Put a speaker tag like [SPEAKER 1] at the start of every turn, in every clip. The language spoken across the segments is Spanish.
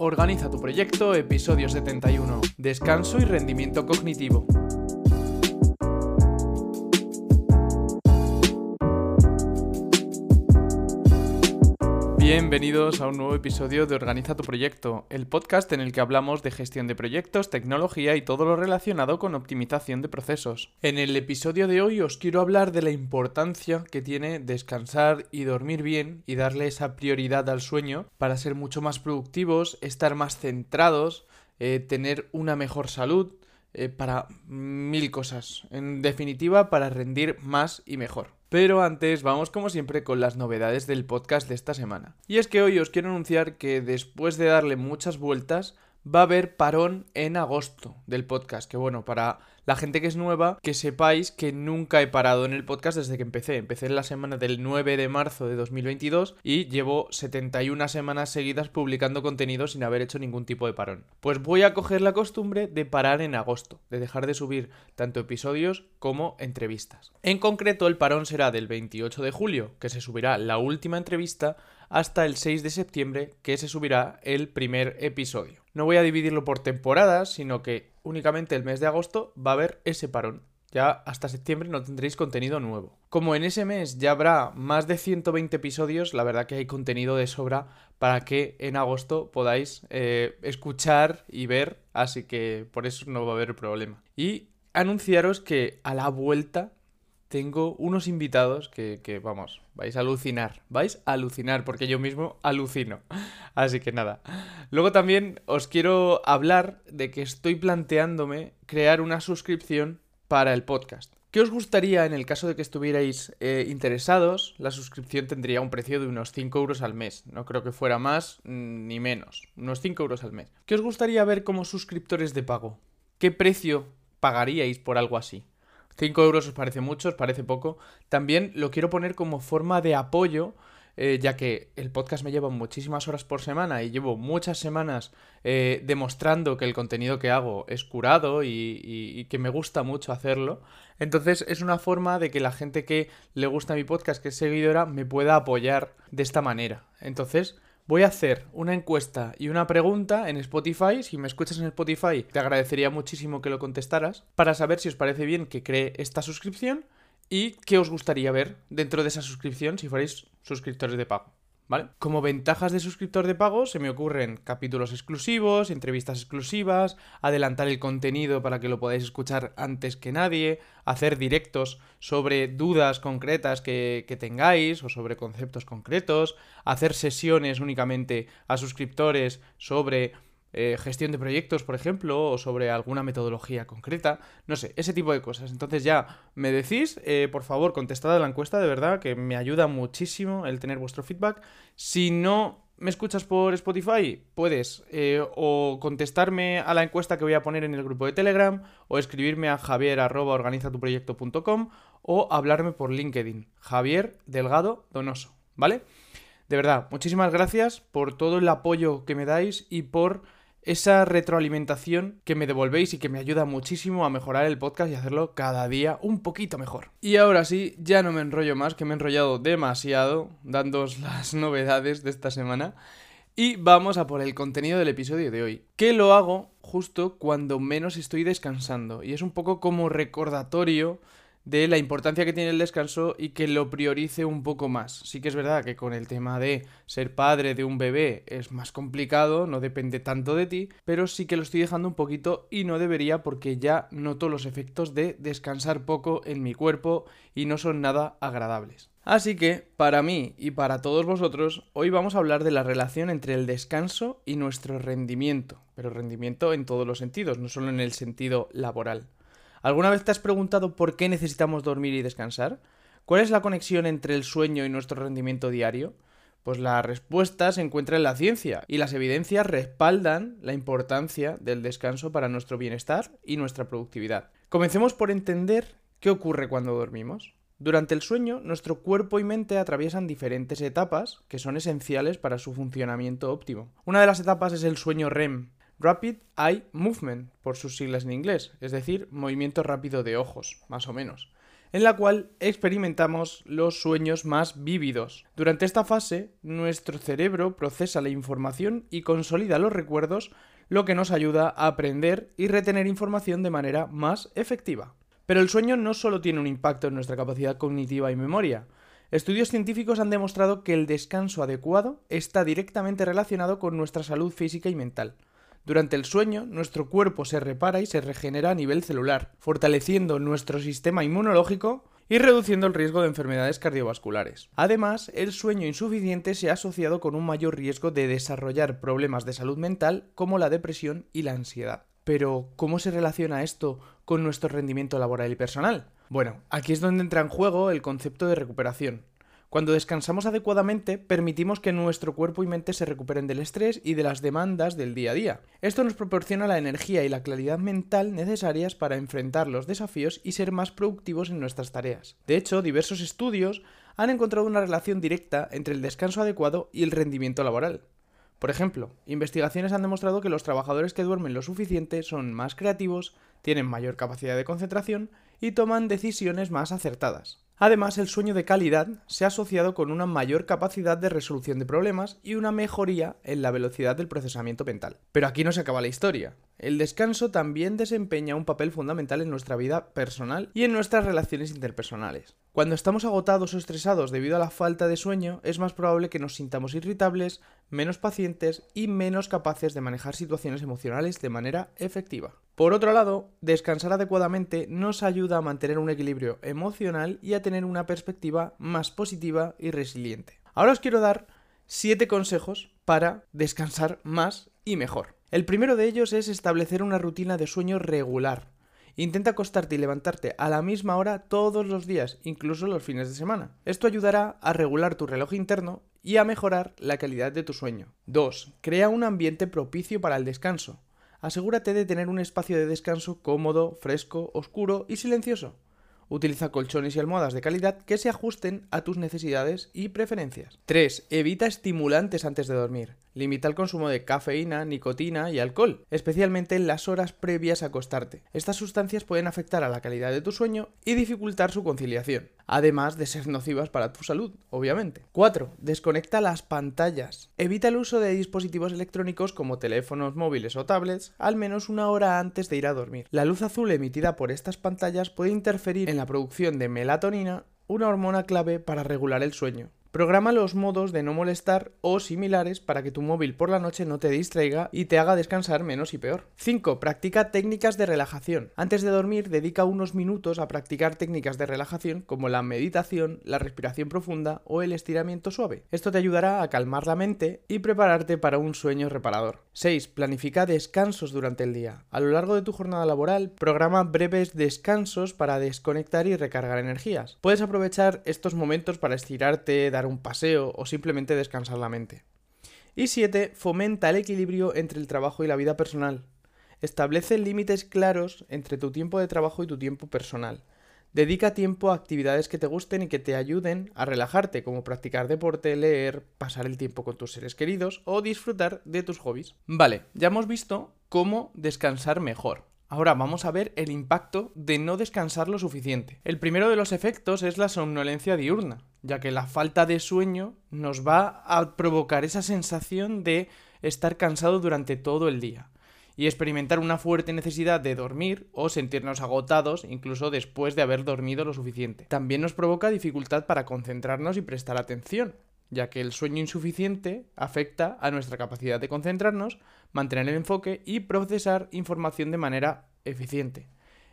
[SPEAKER 1] Organiza tu proyecto, episodio 71. Descanso y rendimiento cognitivo. Bienvenidos a un nuevo episodio de Organiza tu proyecto, el podcast en el que hablamos de gestión de proyectos, tecnología y todo lo relacionado con optimización de procesos. En el episodio de hoy os quiero hablar de la importancia que tiene descansar y dormir bien y darle esa prioridad al sueño para ser mucho más productivos, estar más centrados, eh, tener una mejor salud, eh, para mil cosas. En definitiva, para rendir más y mejor. Pero antes vamos como siempre con las novedades del podcast de esta semana. Y es que hoy os quiero anunciar que después de darle muchas vueltas, va a haber parón en agosto del podcast. Que bueno, para la gente que es nueva, que sepáis que nunca he parado en el podcast desde que empecé. Empecé en la semana del 9 de marzo de 2022 y llevo 71 semanas seguidas publicando contenido sin haber hecho ningún tipo de parón. Pues voy a coger la costumbre de parar en agosto, de dejar de subir tanto episodios como entrevistas. En concreto, el parón será del 28 de julio, que se subirá la última entrevista, hasta el 6 de septiembre, que se subirá el primer episodio. No voy a dividirlo por temporadas, sino que únicamente el mes de agosto va a haber ese parón. Ya hasta septiembre no tendréis contenido nuevo. Como en ese mes ya habrá más de 120 episodios, la verdad que hay contenido de sobra para que en agosto podáis eh, escuchar y ver, así que por eso no va a haber problema. Y anunciaros que a la vuelta tengo unos invitados que, que, vamos, vais a alucinar, vais a alucinar, porque yo mismo alucino. Así que nada. Luego también os quiero hablar de que estoy planteándome crear una suscripción para el podcast. ¿Qué os gustaría en el caso de que estuvierais eh, interesados? La suscripción tendría un precio de unos 5 euros al mes. No creo que fuera más ni menos. Unos 5 euros al mes. ¿Qué os gustaría ver como suscriptores de pago? ¿Qué precio pagaríais por algo así? 5 euros os parece mucho, os parece poco. También lo quiero poner como forma de apoyo, eh, ya que el podcast me lleva muchísimas horas por semana y llevo muchas semanas eh, demostrando que el contenido que hago es curado y, y, que me gusta mucho hacerlo. Entonces es una forma de que la gente que le gusta mi podcast, que es seguidora, me pueda apoyar de esta manera. Entonces Voy a hacer una encuesta y una pregunta en Spotify. Si me escuchas en Spotify, te agradecería muchísimo que lo contestaras para saber si os parece bien que cree esta suscripción y qué os gustaría ver dentro de esa suscripción si fuerais suscriptores de pago. Como ventajas de suscriptor de pago se me ocurren capítulos exclusivos, entrevistas exclusivas, adelantar el contenido para que lo podáis escuchar antes que nadie, hacer directos sobre dudas concretas que tengáis o sobre conceptos concretos, hacer sesiones únicamente a suscriptores sobre eh, gestión de proyectos, por ejemplo, o sobre alguna metodología concreta, no sé, ese tipo de cosas. Entonces ya me decís, eh, por favor, contestad a la encuesta, de verdad, que me ayuda muchísimo el tener vuestro feedback. Si no me escuchas por Spotify, puedes eh, o contestarme a la encuesta que voy a poner en el grupo de Telegram, o escribirme a javier.organizatuproyecto.com o hablarme por LinkedIn, Javier Delgado Donoso, ¿vale? De verdad, muchísimas gracias por todo el apoyo que me dais y por esa retroalimentación que me devolvéis y que me ayuda muchísimo a mejorar el podcast y hacerlo cada día un poquito mejor. Y ahora sí, ya no me enrollo más, que me he enrollado demasiado dándoos las novedades de esta semana. Y vamos a por el contenido del episodio de hoy, que lo hago justo cuando menos estoy descansando. Y es un poco como recordatorio de la importancia que tiene el descanso y que lo priorice un poco más. Sí que es verdad que con el tema de ser padre de un bebé es más complicado, no depende tanto de ti, pero sí que lo estoy dejando un poquito y no debería porque ya noto los efectos de descansar poco en mi cuerpo y no son nada agradables. Así que, para mí y para todos vosotros, hoy vamos a hablar de la relación entre el descanso y nuestro rendimiento, pero rendimiento en todos los sentidos, no solo en el sentido laboral. ¿Alguna vez te has preguntado por qué necesitamos dormir y descansar? ¿Cuál es la conexión entre el sueño y nuestro rendimiento diario? Pues la respuesta se encuentra en la ciencia y las evidencias respaldan la importancia del descanso para nuestro bienestar y nuestra productividad. Comencemos por entender qué ocurre cuando dormimos. Durante el sueño, nuestro cuerpo y mente atraviesan diferentes etapas que son esenciales para su funcionamiento óptimo. Una de las etapas es el sueño REM, Rapid Eye Movement, por sus siglas en inglés, es decir, movimiento rápido de ojos, más o menos. en la cual experimentamos los sueños más vívidos. Durante esta fase, nuestro cerebro procesa la información y consolida los recuerdos, lo que nos ayuda a aprender y retener información de manera más efectiva. Pero el sueño no solo tiene un impacto en nuestra capacidad cognitiva y memoria. Estudios científicos han demostrado que el descanso adecuado está directamente relacionado con nuestra salud física y mental. Durante el sueño, nuestro cuerpo se repara y se regenera a nivel celular, fortaleciendo nuestro sistema inmunológico y reduciendo el riesgo de enfermedades cardiovasculares. Además, el sueño insuficiente se ha asociado con un mayor riesgo de desarrollar problemas de salud mental como la depresión y la ansiedad. Pero, ¿cómo se relaciona esto con nuestro rendimiento laboral y personal? Bueno, aquí es donde entra en juego el concepto de recuperación. Cuando descansamos adecuadamente, permitimos que nuestro cuerpo y mente se recuperen del estrés y de las demandas del día a día. Esto nos proporciona la energía y la claridad mental necesarias para enfrentar los desafíos y ser más productivos en nuestras tareas. De hecho, diversos estudios han encontrado una relación directa entre el descanso adecuado y el rendimiento laboral. Por ejemplo, investigaciones han demostrado que los trabajadores que duermen lo suficiente son más creativos, tienen mayor capacidad de concentración y toman decisiones más acertadas. Además, el sueño de calidad se ha asociado con una mayor capacidad de resolución de problemas y una mejoría en la velocidad del procesamiento mental. Pero aquí no se acaba la historia. El descanso también desempeña un papel fundamental en nuestra vida personal y en nuestras relaciones interpersonales. Cuando estamos agotados o estresados debido a la falta de sueño, es más probable que nos sintamos irritables, menos pacientes y menos capaces de manejar situaciones emocionales de manera efectiva. Por otro lado, descansar adecuadamente nos ayuda a mantener un equilibrio emocional y a tener una perspectiva más positiva y resiliente. Ahora os quiero dar 7 consejos para descansar más y mejor. El primero de ellos es establecer una rutina de sueño regular. Intenta acostarte y levantarte a la misma hora todos los días, incluso los fines de semana. Esto ayudará a regular tu reloj interno y a mejorar la calidad de tu sueño. 2. Crea un ambiente propicio para el descanso asegúrate de tener un espacio de descanso cómodo, fresco, oscuro y silencioso. Utiliza colchones y almohadas de calidad que se ajusten a tus necesidades y preferencias. 3. Evita estimulantes antes de dormir. Limita el consumo de cafeína, nicotina y alcohol, especialmente en las horas previas a acostarte. Estas sustancias pueden afectar a la calidad de tu sueño y dificultar su conciliación, además de ser nocivas para tu salud, obviamente. 4. Desconecta las pantallas. Evita el uso de dispositivos electrónicos como teléfonos móviles o tablets al menos una hora antes de ir a dormir. La luz azul emitida por estas pantallas puede interferir en la producción de melatonina, una hormona clave para regular el sueño. Programa los modos de no molestar o similares para que tu móvil por la noche no te distraiga y te haga descansar menos y peor. 5. Practica técnicas de relajación. Antes de dormir, dedica unos minutos a practicar técnicas de relajación como la meditación, la respiración profunda o el estiramiento suave. Esto te ayudará a calmar la mente y prepararte para un sueño reparador. 6. Planifica descansos durante el día. A lo largo de tu jornada laboral, programa breves descansos para desconectar y recargar energías. Puedes aprovechar estos momentos para estirarte, un paseo o simplemente descansar la mente. Y 7. Fomenta el equilibrio entre el trabajo y la vida personal. Establece límites claros entre tu tiempo de trabajo y tu tiempo personal. Dedica tiempo a actividades que te gusten y que te ayuden a relajarte, como practicar deporte, leer, pasar el tiempo con tus seres queridos o disfrutar de tus hobbies. Vale, ya hemos visto cómo descansar mejor. Ahora vamos a ver el impacto de no descansar lo suficiente. El primero de los efectos es la somnolencia diurna, ya que la falta de sueño nos va a provocar esa sensación de estar cansado durante todo el día y experimentar una fuerte necesidad de dormir o sentirnos agotados incluso después de haber dormido lo suficiente. También nos provoca dificultad para concentrarnos y prestar atención, ya que el sueño insuficiente afecta a nuestra capacidad de concentrarnos, mantener el enfoque y procesar información de manera eficiente.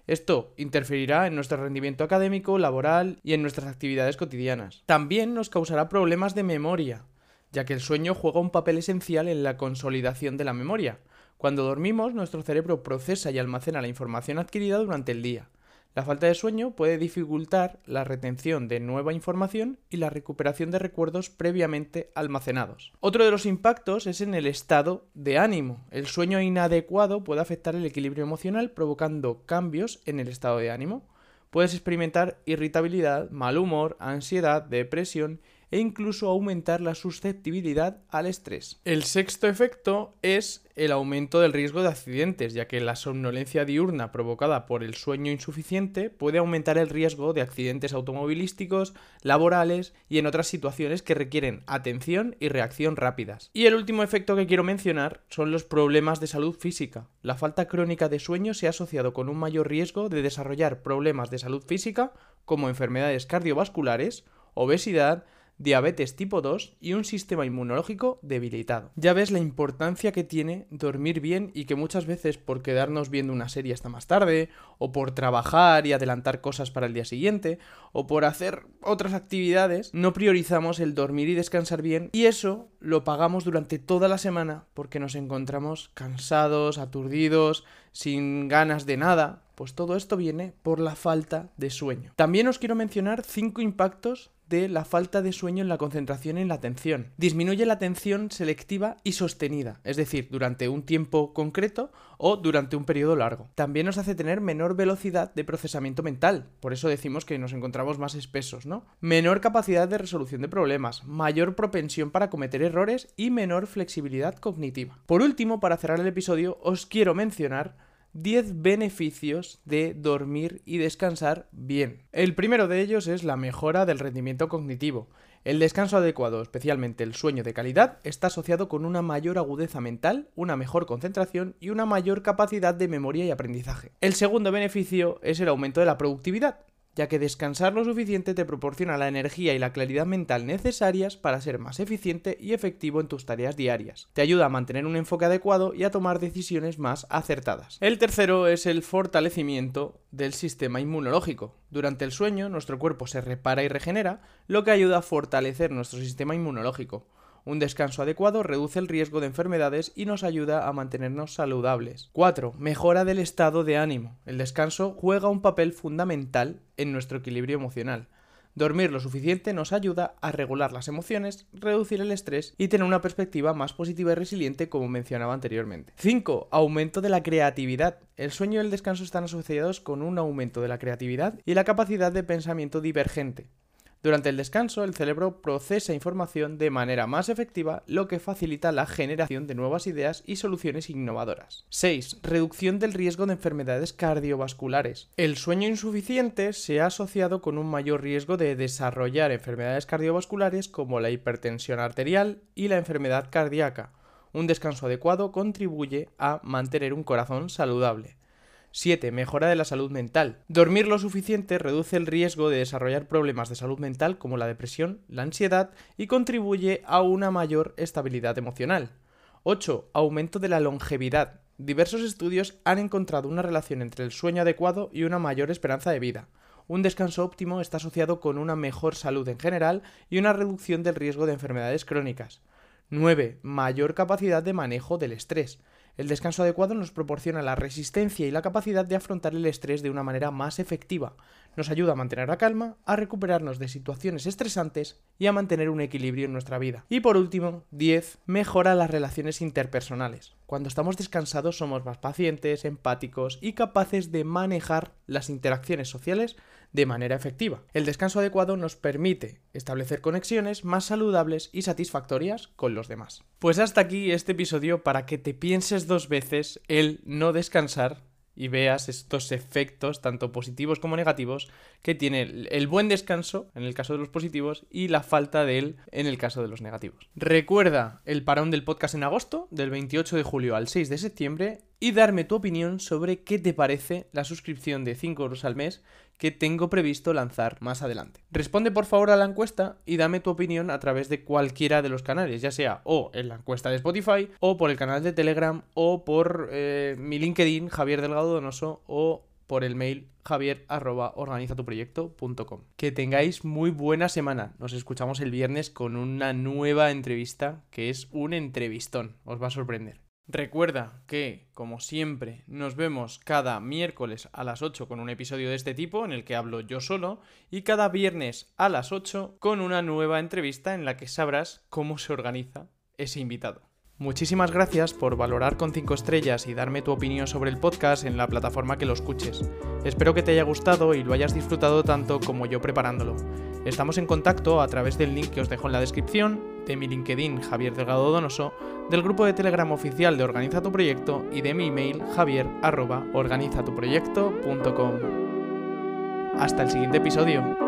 [SPEAKER 1] Esto interferirá en nuestro rendimiento académico, laboral y en nuestras actividades cotidianas. También nos causará problemas de memoria, ya que el sueño juega un papel esencial en la consolidación de la memoria. Cuando dormimos, nuestro cerebro procesa y almacena la información adquirida durante el día. La falta de sueño puede dificultar la retención de nueva información y la recuperación de recuerdos previamente almacenados. Otro de los impactos es en el estado de ánimo. El sueño inadecuado puede afectar el equilibrio emocional provocando cambios en el estado de ánimo. Puedes experimentar irritabilidad, mal humor, ansiedad, depresión e incluso aumentar la susceptibilidad al estrés. El sexto efecto es el aumento del riesgo de accidentes, ya que la somnolencia diurna provocada por el sueño insuficiente puede aumentar el riesgo de accidentes automovilísticos, laborales y en otras situaciones que requieren atención y reacción rápidas. Y el último efecto que quiero mencionar son los problemas de salud física. La falta crónica de sueño se ha asociado con un mayor riesgo de desarrollar problemas de salud física como enfermedades cardiovasculares, obesidad, diabetes tipo 2 y un sistema inmunológico debilitado. Ya ves la importancia que tiene dormir bien y que muchas veces por quedarnos viendo una serie hasta más tarde, o por trabajar y adelantar cosas para el día siguiente, o por hacer otras actividades, no priorizamos el dormir y descansar bien y eso lo pagamos durante toda la semana porque nos encontramos cansados, aturdidos, sin ganas de nada, pues todo esto viene por la falta de sueño. También os quiero mencionar cinco impactos de la falta de sueño en la concentración y en la atención. Disminuye la atención selectiva y sostenida, es decir, durante un tiempo concreto o durante un periodo largo. También nos hace tener menor velocidad de procesamiento mental, por eso decimos que nos encontramos más espesos, ¿no? Menor capacidad de resolución de problemas, mayor propensión para cometer errores y menor flexibilidad cognitiva. Por último, para cerrar el episodio, os quiero mencionar 10 beneficios de dormir y descansar bien. El primero de ellos es la mejora del rendimiento cognitivo. El descanso adecuado, especialmente el sueño de calidad, está asociado con una mayor agudeza mental, una mejor concentración y una mayor capacidad de memoria y aprendizaje. El segundo beneficio es el aumento de la productividad ya que descansar lo suficiente te proporciona la energía y la claridad mental necesarias para ser más eficiente y efectivo en tus tareas diarias. Te ayuda a mantener un enfoque adecuado y a tomar decisiones más acertadas. El tercero es el fortalecimiento del sistema inmunológico. Durante el sueño, nuestro cuerpo se repara y regenera, lo que ayuda a fortalecer nuestro sistema inmunológico. Un descanso adecuado reduce el riesgo de enfermedades y nos ayuda a mantenernos saludables. 4. Mejora del estado de ánimo. El descanso juega un papel fundamental en nuestro equilibrio emocional. Dormir lo suficiente nos ayuda a regular las emociones, reducir el estrés y tener una perspectiva más positiva y resiliente como mencionaba anteriormente. 5. Aumento de la creatividad. El sueño y el descanso están asociados con un aumento de la creatividad y la capacidad de pensamiento divergente. Durante el descanso, el cerebro procesa información de manera más efectiva, lo que facilita la generación de nuevas ideas y soluciones innovadoras. 6. Reducción del riesgo de enfermedades cardiovasculares. El sueño insuficiente se ha asociado con un mayor riesgo de desarrollar enfermedades cardiovasculares como la hipertensión arterial y la enfermedad cardíaca. Un descanso adecuado contribuye a mantener un corazón saludable. 7. Mejora de la salud mental. Dormir lo suficiente reduce el riesgo de desarrollar problemas de salud mental como la depresión, la ansiedad y contribuye a una mayor estabilidad emocional. 8. Aumento de la longevidad. Diversos estudios han encontrado una relación entre el sueño adecuado y una mayor esperanza de vida. Un descanso óptimo está asociado con una mejor salud en general y una reducción del riesgo de enfermedades crónicas. 9. Mayor capacidad de manejo del estrés. El descanso adecuado nos proporciona la resistencia y la capacidad de afrontar el estrés de una manera más efectiva. Nos ayuda a mantener la calma, a recuperarnos de situaciones estresantes y a mantener un equilibrio en nuestra vida. Y por último, 10. Mejora las relaciones interpersonales. Cuando estamos descansados somos más pacientes, empáticos y capaces de manejar las interacciones sociales de manera efectiva. El descanso adecuado nos permite establecer conexiones más saludables y satisfactorias con los demás. Pues hasta aquí este episodio para que te pienses dos veces el no descansar y veas estos efectos, tanto positivos como negativos, que tiene el buen descanso, en el caso de los positivos, y la falta de él, en el caso de los negativos. Recuerda el parón del podcast en agosto, del 28 de julio al 6 de septiembre, y darme tu opinión sobre qué te parece la suscripción de 5 euros al mes que tengo previsto lanzar más adelante. Responde por favor a la encuesta y dame tu opinión a través de cualquiera de los canales, ya sea o en la encuesta de Spotify, o por el canal de Telegram, o por eh, mi LinkedIn, Javier Delgado Donoso, o por el mail javier Que tengáis muy buena semana. Nos escuchamos el viernes con una nueva entrevista que es un entrevistón. Os va a sorprender. Recuerda que, como siempre, nos vemos cada miércoles a las 8 con un episodio de este tipo en el que hablo yo solo y cada viernes a las 8 con una nueva entrevista en la que sabrás cómo se organiza ese invitado. Muchísimas gracias por valorar con 5 estrellas y darme tu opinión sobre el podcast en la plataforma que lo escuches. Espero que te haya gustado y lo hayas disfrutado tanto como yo preparándolo. Estamos en contacto a través del link que os dejo en la descripción, de mi LinkedIn Javier Delgado Donoso, del grupo de Telegram oficial de Organiza tu Proyecto y de mi email javier.organizatuproyecto.com. Hasta el siguiente episodio.